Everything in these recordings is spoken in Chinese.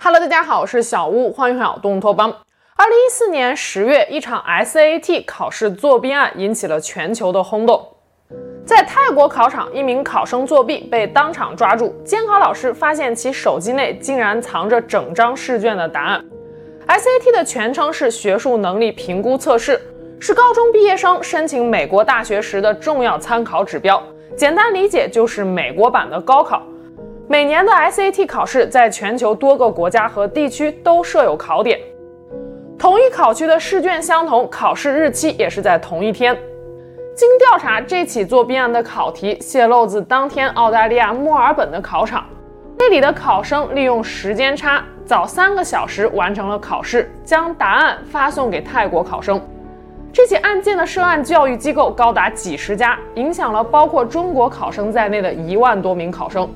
Hello，大家好，我是小屋，欢迎回到东托邦。二零一四年十月，一场 SAT 考试作弊案引起了全球的轰动。在泰国考场，一名考生作弊被当场抓住，监考老师发现其手机内竟然藏着整张试卷的答案。SAT 的全称是学术能力评估测试，是高中毕业生申请美国大学时的重要参考指标。简单理解就是美国版的高考。每年的 SAT 考试在全球多个国家和地区都设有考点，同一考区的试卷相同，考试日期也是在同一天。经调查，这起作弊案的考题泄露自当天澳大利亚墨尔本的考场，那里的考生利用时间差，早三个小时完成了考试，将答案发送给泰国考生。这起案件的涉案教育机构高达几十家，影响了包括中国考生在内的一万多名考生。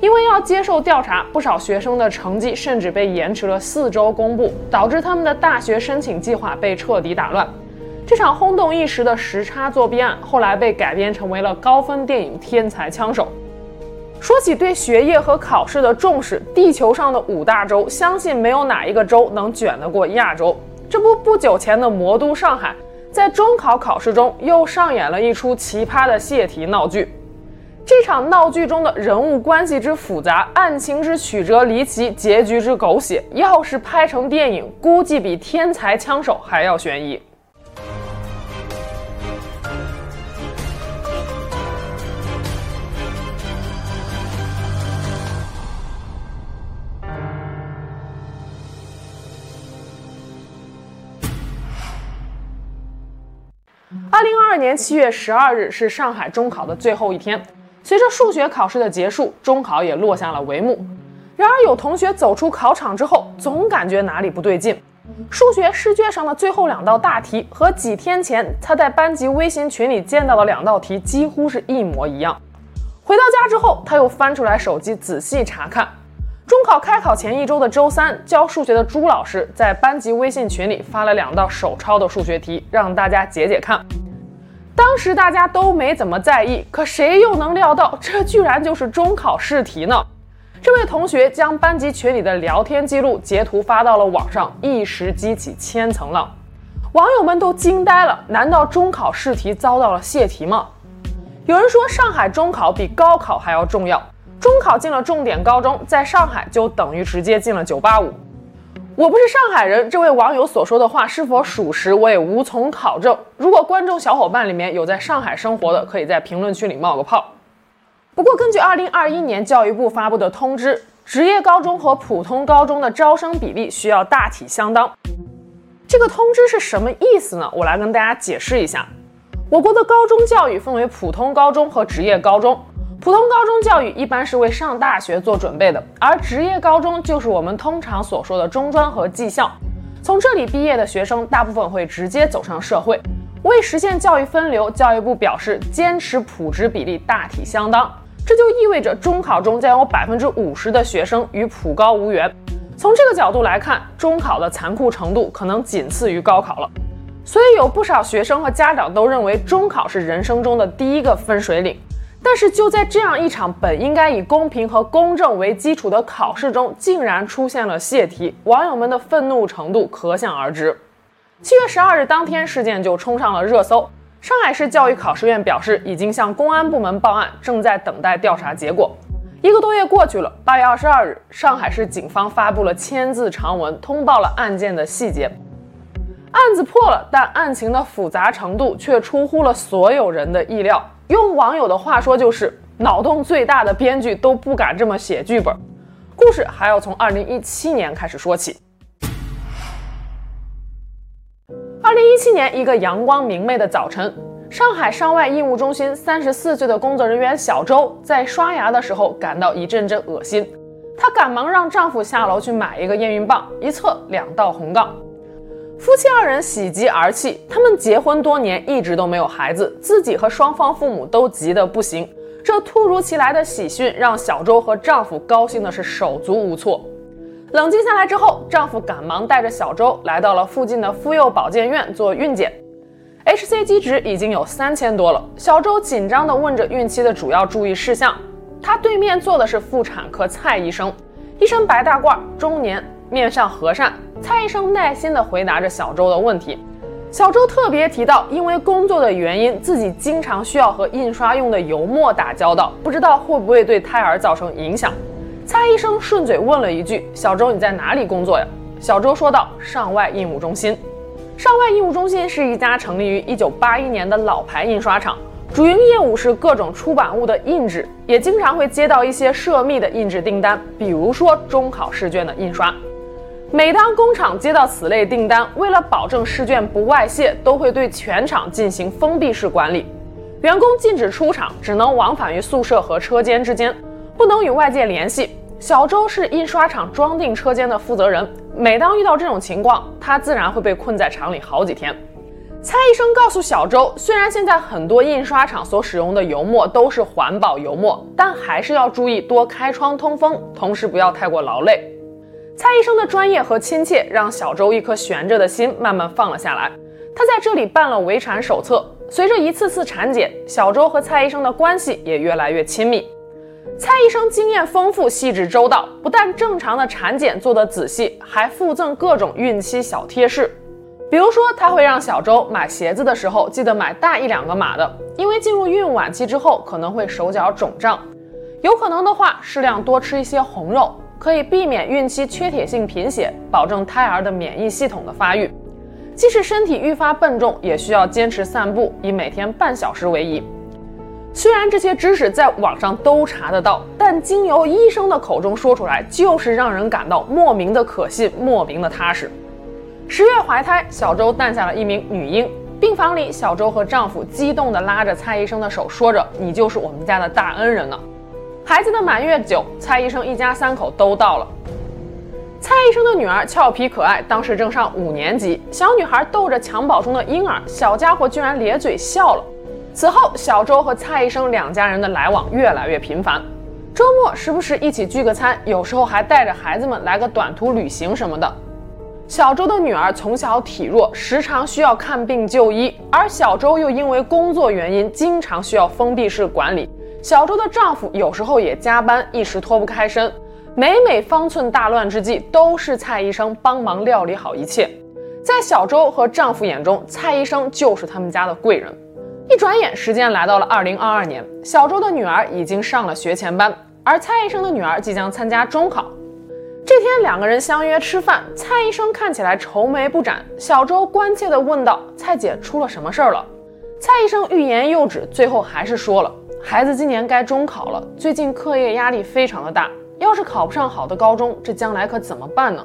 因为要接受调查，不少学生的成绩甚至被延迟了四周公布，导致他们的大学申请计划被彻底打乱。这场轰动一时的时差作弊案，后来被改编成为了高分电影《天才枪手》。说起对学业和考试的重视，地球上的五大洲，相信没有哪一个州能卷得过亚洲。这不，不久前的魔都上海，在中考考试中又上演了一出奇葩的泄题闹剧。这场闹剧中的人物关系之复杂，案情之曲折离奇，结局之狗血，要是拍成电影，估计比《天才枪手》还要悬疑。二零二二年七月十二日是上海中考的最后一天。随着数学考试的结束，中考也落下了帷幕。然而，有同学走出考场之后，总感觉哪里不对劲。数学试卷上的最后两道大题和几天前他在班级微信群里见到的两道题几乎是一模一样。回到家之后，他又翻出来手机仔细查看。中考开考前一周的周三，教数学的朱老师在班级微信群里发了两道手抄的数学题，让大家解解看。当时大家都没怎么在意，可谁又能料到这居然就是中考试题呢？这位同学将班级群里的聊天记录截图发到了网上，一时激起千层浪，网友们都惊呆了。难道中考试题遭到了泄题吗？有人说上海中考比高考还要重要，中考进了重点高中，在上海就等于直接进了985。我不是上海人，这位网友所说的话是否属实，我也无从考证。如果观众小伙伴里面有在上海生活的，可以在评论区里冒个泡。不过，根据2021年教育部发布的通知，职业高中和普通高中的招生比例需要大体相当。这个通知是什么意思呢？我来跟大家解释一下。我国的高中教育分为普通高中和职业高中。普通高中教育一般是为上大学做准备的，而职业高中就是我们通常所说的中专和技校。从这里毕业的学生，大部分会直接走上社会。为实现教育分流，教育部表示坚持普职比例大体相当，这就意味着中考中将有百分之五十的学生与普高无缘。从这个角度来看，中考的残酷程度可能仅次于高考了。所以有不少学生和家长都认为中考是人生中的第一个分水岭。但是就在这样一场本应该以公平和公正为基础的考试中，竟然出现了泄题，网友们的愤怒程度可想而知。七月十二日当天，事件就冲上了热搜。上海市教育考试院表示，已经向公安部门报案，正在等待调查结果。一个多月过去了，八月二十二日，上海市警方发布了千字长文，通报了案件的细节。案子破了，但案情的复杂程度却出乎了所有人的意料。用网友的话说，就是脑洞最大的编剧都不敢这么写剧本。故事还要从二零一七年开始说起。二零一七年一个阳光明媚的早晨，上海上外医务中心三十四岁的工作人员小周在刷牙的时候感到一阵阵恶心，她赶忙让丈夫下楼去买一个验孕棒，一测两道红杠。夫妻二人喜极而泣，他们结婚多年，一直都没有孩子，自己和双方父母都急得不行。这突如其来的喜讯让小周和丈夫高兴的是手足无措。冷静下来之后，丈夫赶忙带着小周来到了附近的妇幼保健院做孕检，hCG 值已经有三千多了。小周紧张地问着孕期的主要注意事项，她对面坐的是妇产科蔡医生。一身白大褂，中年，面上和善。蔡医生耐心地回答着小周的问题。小周特别提到，因为工作的原因，自己经常需要和印刷用的油墨打交道，不知道会不会对胎儿造成影响。蔡医生顺嘴问了一句：“小周，你在哪里工作呀？”小周说道：“上外印务中心。”上外印务中心是一家成立于1981年的老牌印刷厂，主营业务是各种出版物的印制，也经常会接到一些涉密的印制订单，比如说中考试卷的印刷。每当工厂接到此类订单，为了保证试卷不外泄，都会对全厂进行封闭式管理。员工禁止出厂，只能往返于宿舍和车间之间，不能与外界联系。小周是印刷厂装订车间的负责人，每当遇到这种情况，他自然会被困在厂里好几天。蔡医生告诉小周，虽然现在很多印刷厂所使用的油墨都是环保油墨，但还是要注意多开窗通风，同时不要太过劳累。蔡医生的专业和亲切让小周一颗悬着的心慢慢放了下来。他在这里办了围产手册，随着一次次产检，小周和蔡医生的关系也越来越亲密。蔡医生经验丰富、细致周到，不但正常的产检做得仔细，还附赠各种孕期小贴士。比如说，他会让小周买鞋子的时候记得买大一两个码的，因为进入孕晚期之后可能会手脚肿胀，有可能的话适量多吃一些红肉。可以避免孕期缺铁性贫血，保证胎儿的免疫系统的发育。即使身体愈发笨重，也需要坚持散步，以每天半小时为宜。虽然这些知识在网上都查得到，但经由医生的口中说出来，就是让人感到莫名的可信，莫名的踏实。十月怀胎，小周诞下了一名女婴。病房里，小周和丈夫激动地拉着蔡医生的手，说着：“你就是我们家的大恩人了。”孩子的满月酒，蔡医生一家三口都到了。蔡医生的女儿俏皮可爱，当时正上五年级。小女孩逗着襁褓中的婴儿，小家伙居然咧嘴笑了。此后，小周和蔡医生两家人的来往越来越频繁，周末时不时一起聚个餐，有时候还带着孩子们来个短途旅行什么的。小周的女儿从小体弱，时常需要看病就医，而小周又因为工作原因，经常需要封闭式管理。小周的丈夫有时候也加班，一时脱不开身。每每方寸大乱之际，都是蔡医生帮忙料理好一切。在小周和丈夫眼中，蔡医生就是他们家的贵人。一转眼，时间来到了二零二二年，小周的女儿已经上了学前班，而蔡医生的女儿即将参加中考。这天，两个人相约吃饭，蔡医生看起来愁眉不展。小周关切地问道：“蔡姐，出了什么事儿了？”蔡医生欲言又止，最后还是说了。孩子今年该中考了，最近课业压力非常的大，要是考不上好的高中，这将来可怎么办呢？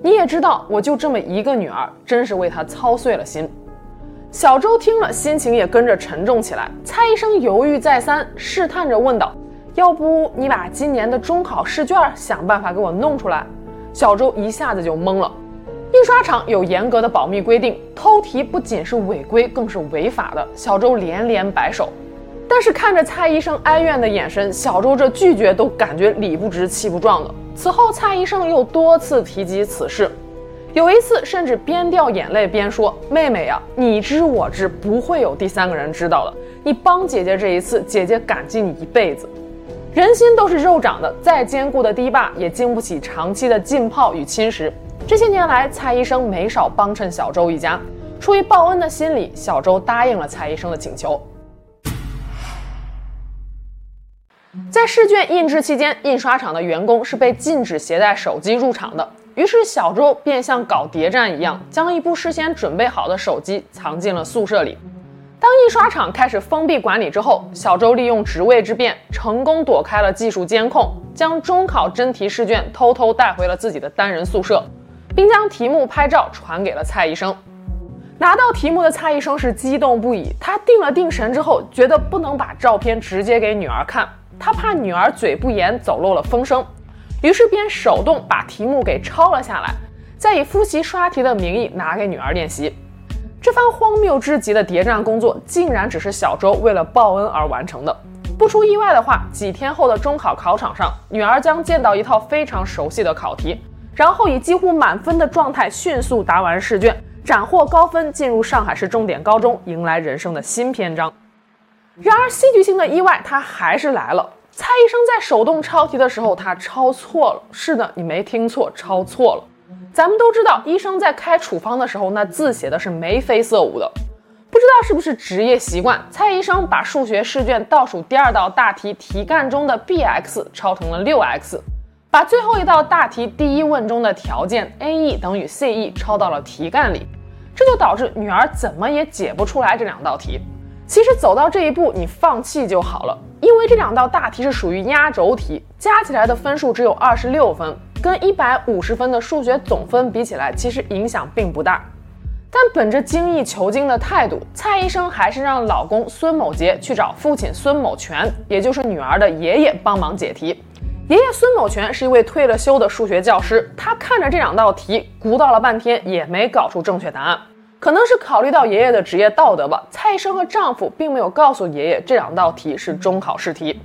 你也知道，我就这么一个女儿，真是为她操碎了心。小周听了，心情也跟着沉重起来。蔡医生犹豫再三，试探着问道：“要不你把今年的中考试卷想办法给我弄出来？”小周一下子就懵了。印刷厂有严格的保密规定，偷题不仅是违规，更是违法的。小周连连摆手。但是看着蔡医生哀怨的眼神，小周这拒绝都感觉理不直气不壮的。此后，蔡医生又多次提及此事，有一次甚至边掉眼泪边说：“妹妹呀，你知我知，不会有第三个人知道的。你帮姐姐这一次，姐姐感激你一辈子。”人心都是肉长的，再坚固的堤坝也经不起长期的浸泡与侵蚀。这些年来，蔡医生没少帮衬小周一家，出于报恩的心理，小周答应了蔡医生的请求。在试卷印制期间，印刷厂的员工是被禁止携带手机入场的。于是小周便像搞谍战一样，将一部事先准备好的手机藏进了宿舍里。当印刷厂开始封闭管理之后，小周利用职位之便，成功躲开了技术监控，将中考真题试卷偷偷带回了自己的单人宿舍，并将题目拍照传给了蔡医生。拿到题目的蔡医生是激动不已，他定了定神之后，觉得不能把照片直接给女儿看。他怕女儿嘴不严走漏了风声，于是便手动把题目给抄了下来，再以复习刷题的名义拿给女儿练习。这番荒谬至极的谍战工作，竟然只是小周为了报恩而完成的。不出意外的话，几天后的中考考场上，女儿将见到一套非常熟悉的考题，然后以几乎满分的状态迅速答完试卷，斩获高分，进入上海市重点高中，迎来人生的新篇章。然而，戏剧性的意外它还是来了。蔡医生在手动抄题的时候，他抄错了。是的，你没听错，抄错了。咱们都知道，医生在开处方的时候，那字写的是眉飞色舞的。不知道是不是职业习惯，蔡医生把数学试卷倒数第二道大题题干中的 bx 抄成了六 x，把最后一道大题第一问中的条件 ae 等于 ce 抄到了题干里，这就导致女儿怎么也解不出来这两道题。其实走到这一步，你放弃就好了，因为这两道大题是属于压轴题，加起来的分数只有二十六分，跟一百五十分的数学总分比起来，其实影响并不大。但本着精益求精的态度，蔡医生还是让老公孙某杰去找父亲孙某全，也就是女儿的爷爷帮忙解题。爷爷孙某全是一位退了休的数学教师，他看着这两道题，鼓捣了半天也没搞出正确答案。可能是考虑到爷爷的职业道德吧，蔡医生和丈夫并没有告诉爷爷这两道题是中考试题。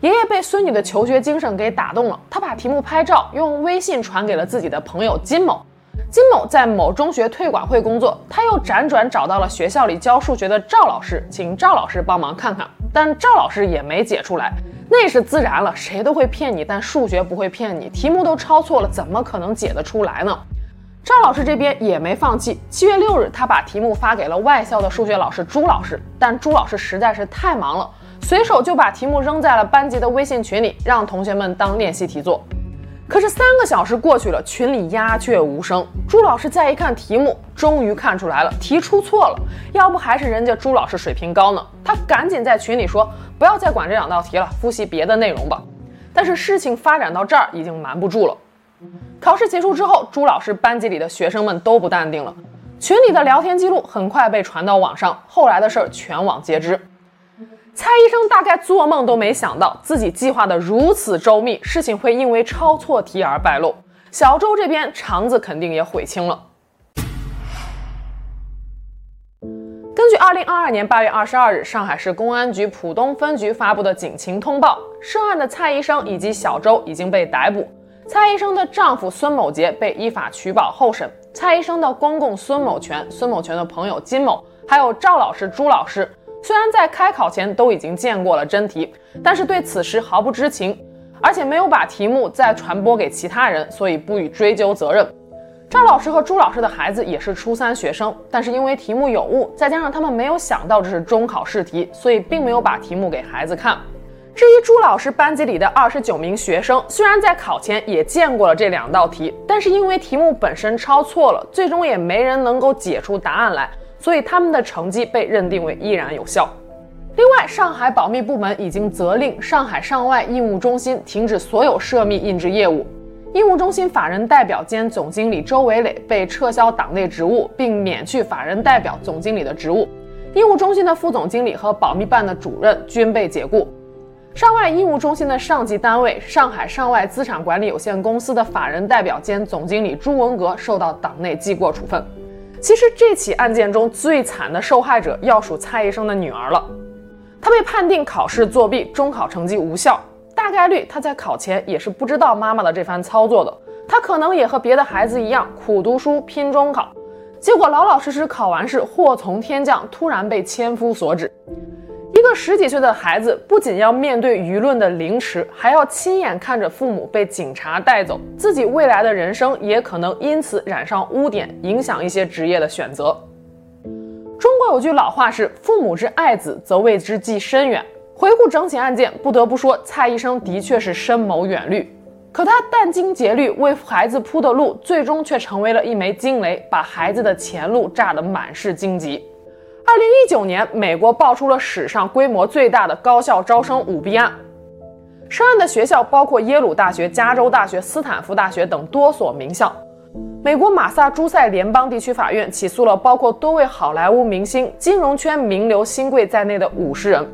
爷爷被孙女的求学精神给打动了，他把题目拍照用微信传给了自己的朋友金某。金某在某中学退管会工作，他又辗转找到了学校里教数学的赵老师，请赵老师帮忙看看，但赵老师也没解出来。那是自然了，谁都会骗你，但数学不会骗你，题目都抄错了，怎么可能解得出来呢？赵老师这边也没放弃。七月六日，他把题目发给了外校的数学老师朱老师，但朱老师实在是太忙了，随手就把题目扔在了班级的微信群里，让同学们当练习题做。可是三个小时过去了，群里鸦雀无声。朱老师再一看题目，终于看出来了，题出错了。要不还是人家朱老师水平高呢？他赶紧在群里说：“不要再管这两道题了，复习别的内容吧。”但是事情发展到这儿，已经瞒不住了。考试结束之后，朱老师班级里的学生们都不淡定了。群里的聊天记录很快被传到网上，后来的事儿全网皆知。蔡医生大概做梦都没想到，自己计划的如此周密，事情会因为抄错题而败露。小周这边肠子肯定也悔青了。根据二零二二年八月二十二日上海市公安局浦东分局发布的警情通报，涉案的蔡医生以及小周已经被逮捕。蔡医生的丈夫孙某杰被依法取保候审，蔡医生的公公孙某全、孙某全的朋友金某，还有赵老师、朱老师，虽然在开考前都已经见过了真题，但是对此事毫不知情，而且没有把题目再传播给其他人，所以不予追究责任。赵老师和朱老师的孩子也是初三学生，但是因为题目有误，再加上他们没有想到这是中考试题，所以并没有把题目给孩子看。至于朱老师班级里的二十九名学生，虽然在考前也见过了这两道题，但是因为题目本身抄错了，最终也没人能够解出答案来，所以他们的成绩被认定为依然有效。另外，上海保密部门已经责令上海上外印务中心停止所有涉密印制业务，印务中心法人代表兼总经理周伟磊被撤销党内职务，并免去法人代表总经理的职务，印务中心的副总经理和保密办的主任均被解雇。上外医务中心的上级单位上海上外资产管理有限公司的法人代表兼总经理朱文革受到党内记过处分。其实这起案件中最惨的受害者要数蔡医生的女儿了，她被判定考试作弊，中考成绩无效。大概率她在考前也是不知道妈妈的这番操作的，她可能也和别的孩子一样苦读书拼中考，结果老老实实考完试，祸从天降，突然被千夫所指。十几岁的孩子不仅要面对舆论的凌迟，还要亲眼看着父母被警察带走，自己未来的人生也可能因此染上污点，影响一些职业的选择。中国有句老话是“父母之爱子，则为之计深远”。回顾整起案件，不得不说，蔡医生的确是深谋远虑，可他殚精竭虑为孩子铺的路，最终却成为了一枚惊雷，把孩子的前路炸得满是荆棘。二零一九年，美国爆出了史上规模最大的高校招生舞弊案。涉案的学校包括耶鲁大学、加州大学、斯坦福大学等多所名校。美国马萨诸塞联邦地区法院起诉了包括多位好莱坞明星、金融圈名流、新贵在内的五十人。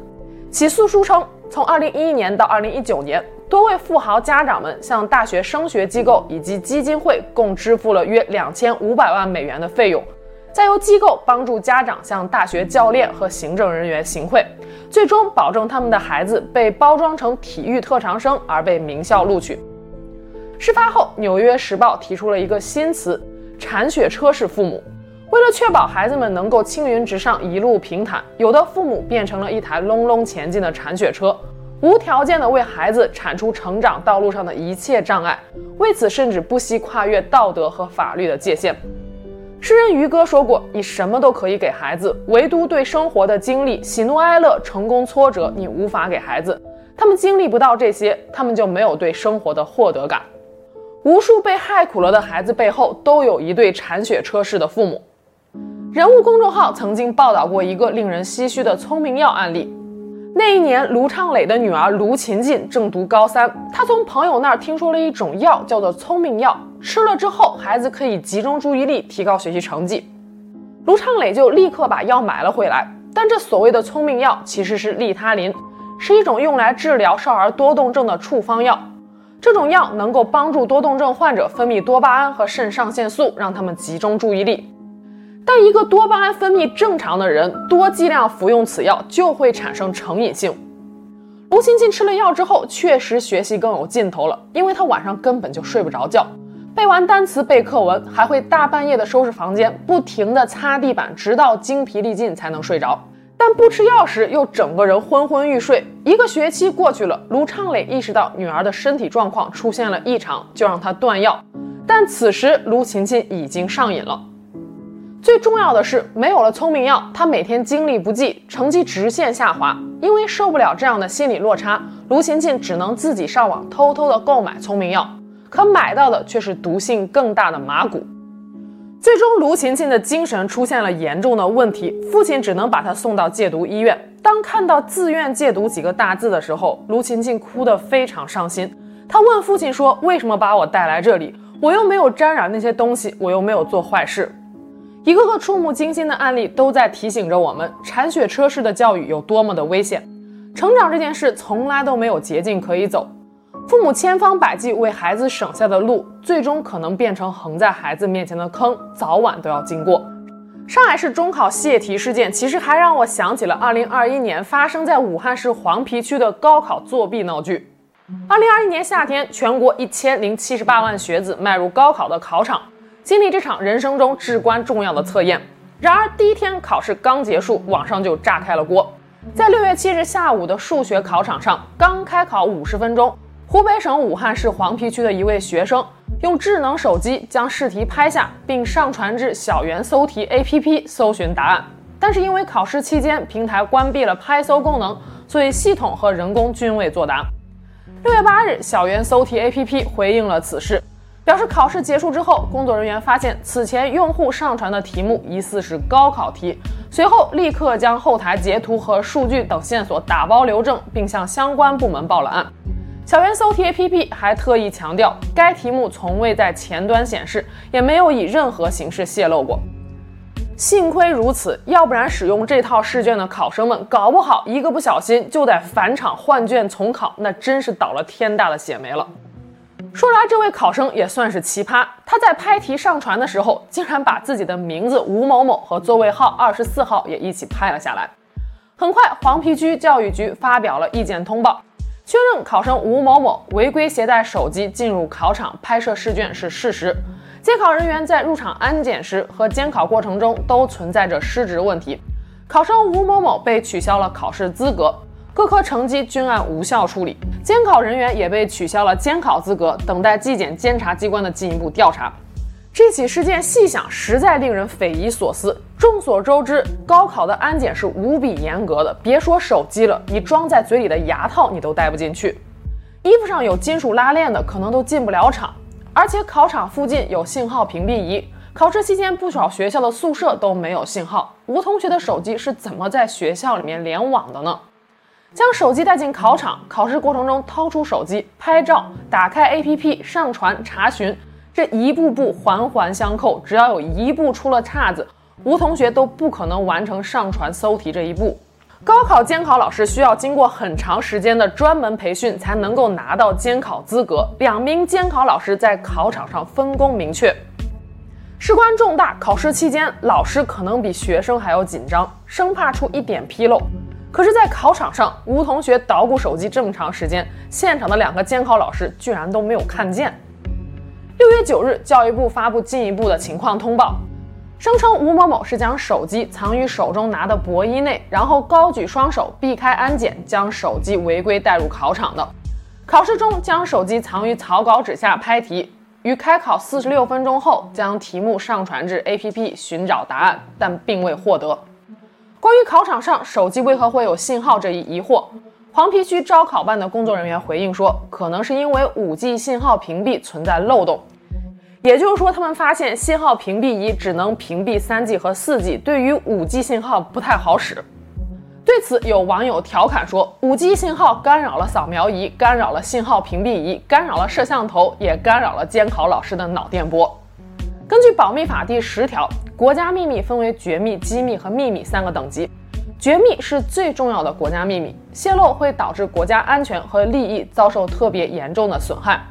起诉书称，从二零一一年到二零一九年，多位富豪家长们向大学升学机构以及基金会共支付了约两千五百万美元的费用。再由机构帮助家长向大学教练和行政人员行贿，最终保证他们的孩子被包装成体育特长生而被名校录取。事发后，《纽约时报》提出了一个新词“铲雪车式父母”。为了确保孩子们能够青云直上、一路平坦，有的父母变成了一台隆隆前进的铲雪车，无条件地为孩子铲除成长道路上的一切障碍，为此甚至不惜跨越道德和法律的界限。诗人于歌说过：“你什么都可以给孩子，唯独对生活的经历、喜怒哀乐、成功挫折，你无法给孩子。他们经历不到这些，他们就没有对生活的获得感。”无数被害苦了的孩子背后，都有一对铲雪车式的父母。人物公众号曾经报道过一个令人唏嘘的聪明药案例。那一年，卢畅磊的女儿卢勤勤正读高三，她从朋友那儿听说了一种药，叫做聪明药，吃了之后，孩子可以集中注意力，提高学习成绩。卢昌磊就立刻把药买了回来。但这所谓的聪明药，其实是利他林，是一种用来治疗少儿多动症的处方药。这种药能够帮助多动症患者分泌多巴胺和肾上腺素，让他们集中注意力。但一个多巴胺分泌正常的人，多剂量服用此药就会产生成瘾性。卢勤勤吃了药之后，确实学习更有劲头了，因为她晚上根本就睡不着觉，背完单词、背课文，还会大半夜的收拾房间，不停地擦地板，直到精疲力尽才能睡着。但不吃药时，又整个人昏昏欲睡。一个学期过去了，卢畅磊意识到女儿的身体状况出现了异常，就让她断药。但此时，卢琴琴已经上瘾了。最重要的是，没有了聪明药，她每天精力不济，成绩直线下滑。因为受不了这样的心理落差，卢琴琴只能自己上网偷偷的购买聪明药，可买到的却是毒性更大的麻古。最终，卢勤勤的精神出现了严重的问题，父亲只能把她送到戒毒医院。当看到“自愿戒毒”几个大字的时候，卢勤勤哭得非常伤心。她问父亲说：“为什么把我带来这里？我又没有沾染那些东西，我又没有做坏事。”一个个触目惊心的案例都在提醒着我们，铲雪车式的教育有多么的危险。成长这件事从来都没有捷径可以走。父母千方百计为孩子省下的路，最终可能变成横在孩子面前的坑，早晚都要经过。上海市中考泄题事件，其实还让我想起了2021年发生在武汉市黄陂区的高考作弊闹剧。2021年夏天，全国1078万学子迈入高考的考场，经历这场人生中至关重要的测验。然而，第一天考试刚结束，网上就炸开了锅。在6月7日下午的数学考场上，刚开考50分钟。湖北省武汉市黄陂区的一位学生用智能手机将试题拍下，并上传至小猿搜题 APP 搜寻答案。但是因为考试期间平台关闭了拍搜功能，所以系统和人工均未作答。六月八日，小猿搜题 APP 回应了此事，表示考试结束之后，工作人员发现此前用户上传的题目疑似是高考题，随后立刻将后台截图和数据等线索打包留证，并向相关部门报了案。小猿搜题 APP 还特意强调，该题目从未在前端显示，也没有以任何形式泄露过。幸亏如此，要不然使用这套试卷的考生们，搞不好一个不小心就得返场换卷重考，那真是倒了天大的血霉了。说来，这位考生也算是奇葩，他在拍题上传的时候，竟然把自己的名字吴某某和座位号二十四号也一起拍了下来。很快，黄陂区教育局发表了意见通报。确认考生吴某某违规携带手机进入考场拍摄试卷是事实，监考人员在入场安检时和监考过程中都存在着失职问题，考生吴某某被取消了考试资格，各科成绩均按无效处理，监考人员也被取消了监考资格，等待纪检监察机关的进一步调查。这起事件细想实在令人匪夷所思。众所周知，高考的安检是无比严格的，别说手机了，你装在嘴里的牙套你都带不进去，衣服上有金属拉链的可能都进不了场。而且考场附近有信号屏蔽仪，考试期间不少学校的宿舍都没有信号。吴同学的手机是怎么在学校里面联网的呢？将手机带进考场，考试过程中掏出手机拍照，打开 APP 上传查询。这一步步环环相扣，只要有一步出了岔子，吴同学都不可能完成上传搜题这一步。高考监考老师需要经过很长时间的专门培训，才能够拿到监考资格。两名监考老师在考场上分工明确，事关重大，考试期间老师可能比学生还要紧张，生怕出一点纰漏。可是，在考场上，吴同学捣鼓手机这么长时间，现场的两个监考老师居然都没有看见。六月九日，教育部发布进一步的情况通报：声称吴某某是将手机藏于手中拿的薄衣内，然后高举双手避开安检，将手机违规带入考场的。考试中将手机藏于草稿纸下拍题，于开考四十六分钟后将题目上传至 APP 寻找答案，但并未获得。关于考场上手机为何会有信号这一疑惑，黄陂区招考办的工作人员回应说，可能是因为 5G 信号屏蔽存在漏洞，也就是说，他们发现信号屏蔽仪只能屏蔽 3G 和 4G，对于 5G 信号不太好使。对此，有网友调侃说：“5G 信号干扰了扫描仪，干扰了信号屏蔽仪，干扰了摄像头，也干扰了监考老师的脑电波。”根据保密法第十条，国家秘密分为绝密、机密和秘密三个等级。绝密是最重要的国家秘密，泄露会导致国家安全和利益遭受特别严重的损害。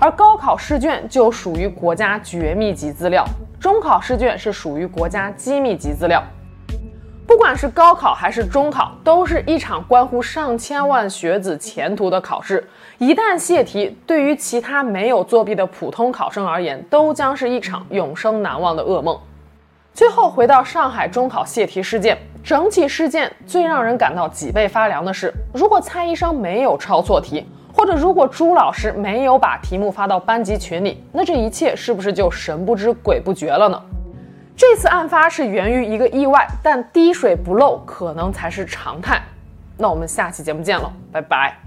而高考试卷就属于国家绝密级资料，中考试卷是属于国家机密级资料。不管是高考还是中考，都是一场关乎上千万学子前途的考试。一旦泄题，对于其他没有作弊的普通考生而言，都将是一场永生难忘的噩梦。最后回到上海中考泄题事件，整起事件最让人感到脊背发凉的是，如果蔡医生没有抄错题，或者如果朱老师没有把题目发到班级群里，那这一切是不是就神不知鬼不觉了呢？这次案发是源于一个意外，但滴水不漏可能才是常态。那我们下期节目见了，拜拜。